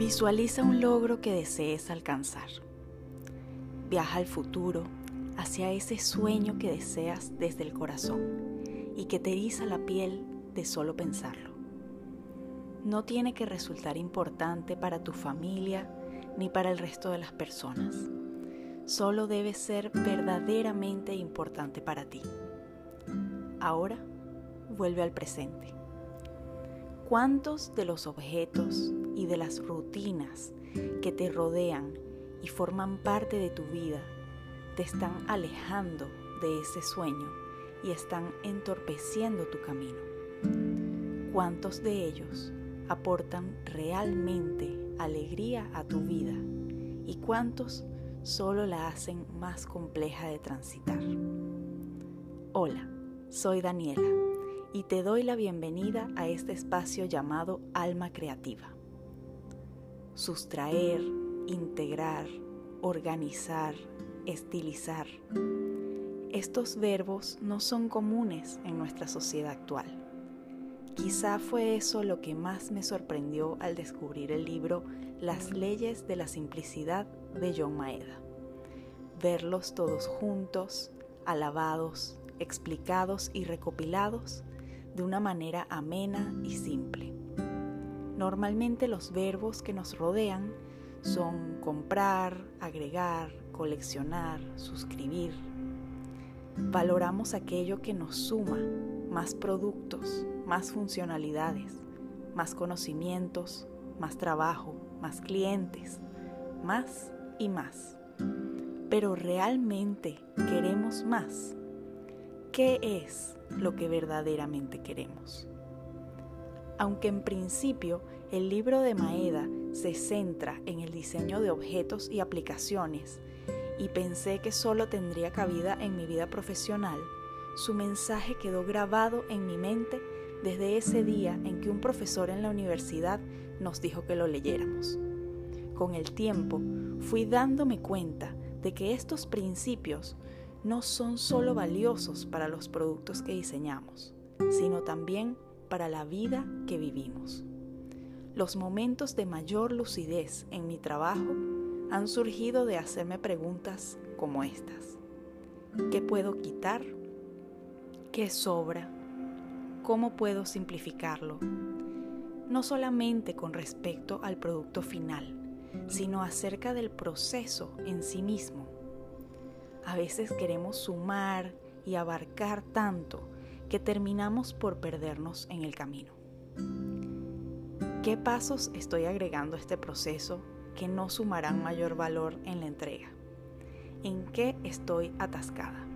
Visualiza un logro que desees alcanzar. Viaja al futuro, hacia ese sueño que deseas desde el corazón y que te eriza la piel de solo pensarlo. No tiene que resultar importante para tu familia ni para el resto de las personas. Solo debe ser verdaderamente importante para ti. Ahora vuelve al presente. ¿Cuántos de los objetos y de las rutinas que te rodean y forman parte de tu vida te están alejando de ese sueño y están entorpeciendo tu camino? ¿Cuántos de ellos aportan realmente alegría a tu vida y cuántos solo la hacen más compleja de transitar? Hola, soy Daniela y te doy la bienvenida a este espacio llamado Alma Creativa. Sustraer, integrar, organizar, estilizar. Estos verbos no son comunes en nuestra sociedad actual. Quizá fue eso lo que más me sorprendió al descubrir el libro Las leyes de la simplicidad de John Maeda. Verlos todos juntos, alabados, explicados y recopilados de una manera amena y simple. Normalmente los verbos que nos rodean son comprar, agregar, coleccionar, suscribir. Valoramos aquello que nos suma más productos, más funcionalidades, más conocimientos, más trabajo, más clientes, más y más. Pero realmente queremos más. ¿Qué es lo que verdaderamente queremos. Aunque en principio el libro de Maeda se centra en el diseño de objetos y aplicaciones, y pensé que solo tendría cabida en mi vida profesional, su mensaje quedó grabado en mi mente desde ese día en que un profesor en la universidad nos dijo que lo leyéramos. Con el tiempo fui dándome cuenta de que estos principios no son solo valiosos para los productos que diseñamos, sino también para la vida que vivimos. Los momentos de mayor lucidez en mi trabajo han surgido de hacerme preguntas como estas. ¿Qué puedo quitar? ¿Qué sobra? ¿Cómo puedo simplificarlo? No solamente con respecto al producto final, sino acerca del proceso en sí mismo a veces queremos sumar y abarcar tanto que terminamos por perdernos en el camino. ¿Qué pasos estoy agregando a este proceso que no sumarán mayor valor en la entrega? ¿En qué estoy atascada?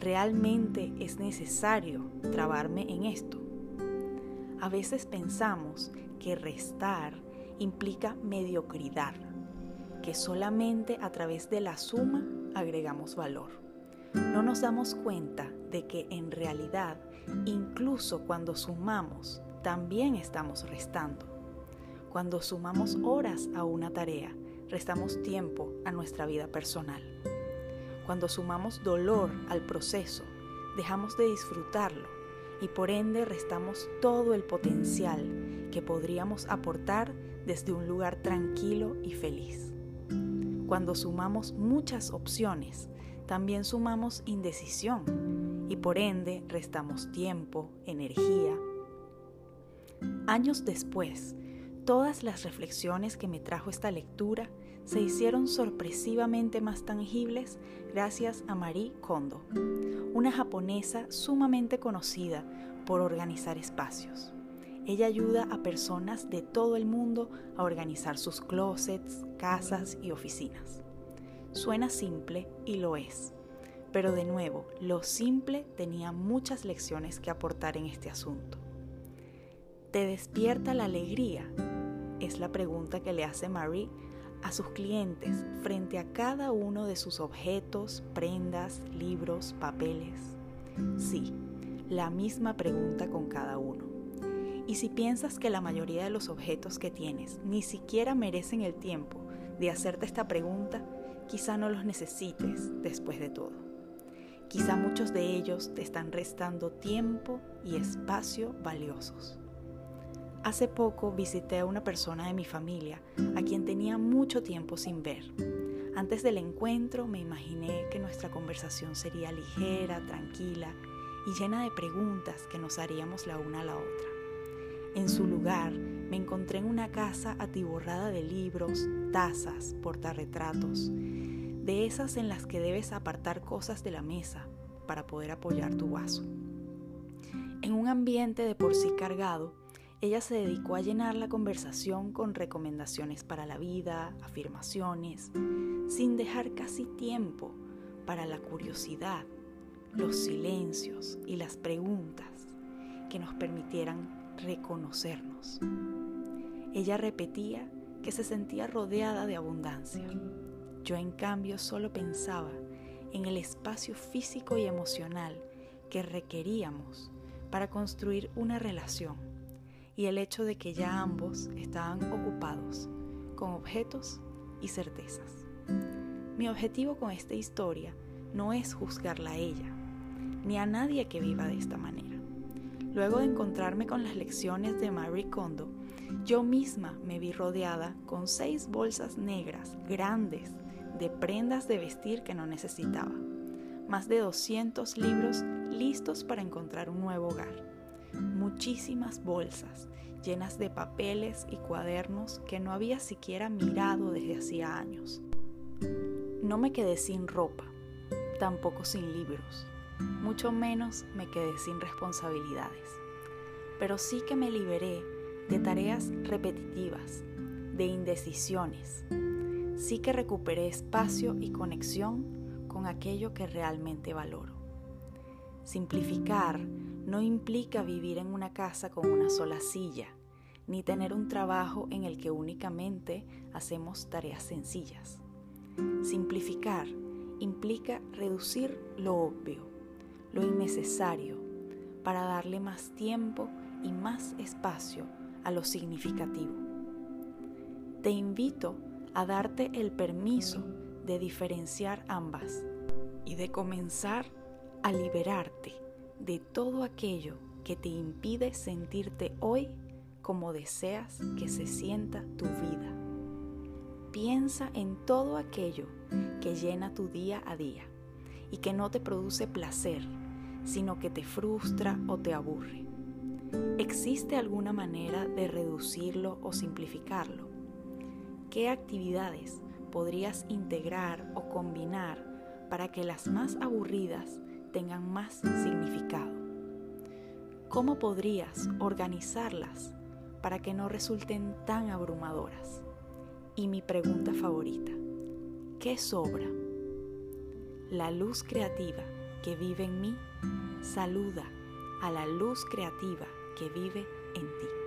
¿Realmente es necesario trabarme en esto? A veces pensamos que restar implica mediocridad, que solamente a través de la suma agregamos valor. No nos damos cuenta de que en realidad, incluso cuando sumamos, también estamos restando. Cuando sumamos horas a una tarea, restamos tiempo a nuestra vida personal. Cuando sumamos dolor al proceso, dejamos de disfrutarlo y por ende restamos todo el potencial que podríamos aportar desde un lugar tranquilo y feliz. Cuando sumamos muchas opciones, también sumamos indecisión y por ende restamos tiempo, energía. Años después, todas las reflexiones que me trajo esta lectura se hicieron sorpresivamente más tangibles gracias a Marie Kondo, una japonesa sumamente conocida por organizar espacios. Ella ayuda a personas de todo el mundo a organizar sus closets, casas y oficinas. Suena simple y lo es, pero de nuevo, lo simple tenía muchas lecciones que aportar en este asunto. ¿Te despierta la alegría? Es la pregunta que le hace Marie a sus clientes frente a cada uno de sus objetos, prendas, libros, papeles. Sí, la misma pregunta con cada uno. Y si piensas que la mayoría de los objetos que tienes ni siquiera merecen el tiempo de hacerte esta pregunta, quizá no los necesites después de todo. Quizá muchos de ellos te están restando tiempo y espacio valiosos. Hace poco visité a una persona de mi familia a quien tenía mucho tiempo sin ver. Antes del encuentro me imaginé que nuestra conversación sería ligera, tranquila y llena de preguntas que nos haríamos la una a la otra. En su lugar, me encontré en una casa atiborrada de libros, tazas, portarretratos, de esas en las que debes apartar cosas de la mesa para poder apoyar tu vaso. En un ambiente de por sí cargado, ella se dedicó a llenar la conversación con recomendaciones para la vida, afirmaciones, sin dejar casi tiempo para la curiosidad, los silencios y las preguntas que nos permitieran reconocernos. Ella repetía que se sentía rodeada de abundancia. Yo en cambio solo pensaba en el espacio físico y emocional que requeríamos para construir una relación y el hecho de que ya ambos estaban ocupados con objetos y certezas. Mi objetivo con esta historia no es juzgarla a ella, ni a nadie que viva de esta manera. Luego de encontrarme con las lecciones de Marie Kondo, yo misma me vi rodeada con seis bolsas negras grandes de prendas de vestir que no necesitaba, más de 200 libros listos para encontrar un nuevo hogar. Muchísimas bolsas llenas de papeles y cuadernos que no había siquiera mirado desde hacía años. No me quedé sin ropa, tampoco sin libros, mucho menos me quedé sin responsabilidades, pero sí que me liberé de tareas repetitivas, de indecisiones, sí que recuperé espacio y conexión con aquello que realmente valoro. Simplificar no implica vivir en una casa con una sola silla, ni tener un trabajo en el que únicamente hacemos tareas sencillas. Simplificar implica reducir lo obvio, lo innecesario, para darle más tiempo y más espacio a lo significativo. Te invito a darte el permiso de diferenciar ambas y de comenzar a liberarte de todo aquello que te impide sentirte hoy como deseas que se sienta tu vida. Piensa en todo aquello que llena tu día a día y que no te produce placer, sino que te frustra o te aburre. ¿Existe alguna manera de reducirlo o simplificarlo? ¿Qué actividades podrías integrar o combinar para que las más aburridas tengan más significado. ¿Cómo podrías organizarlas para que no resulten tan abrumadoras? Y mi pregunta favorita, ¿qué sobra? La luz creativa que vive en mí saluda a la luz creativa que vive en ti.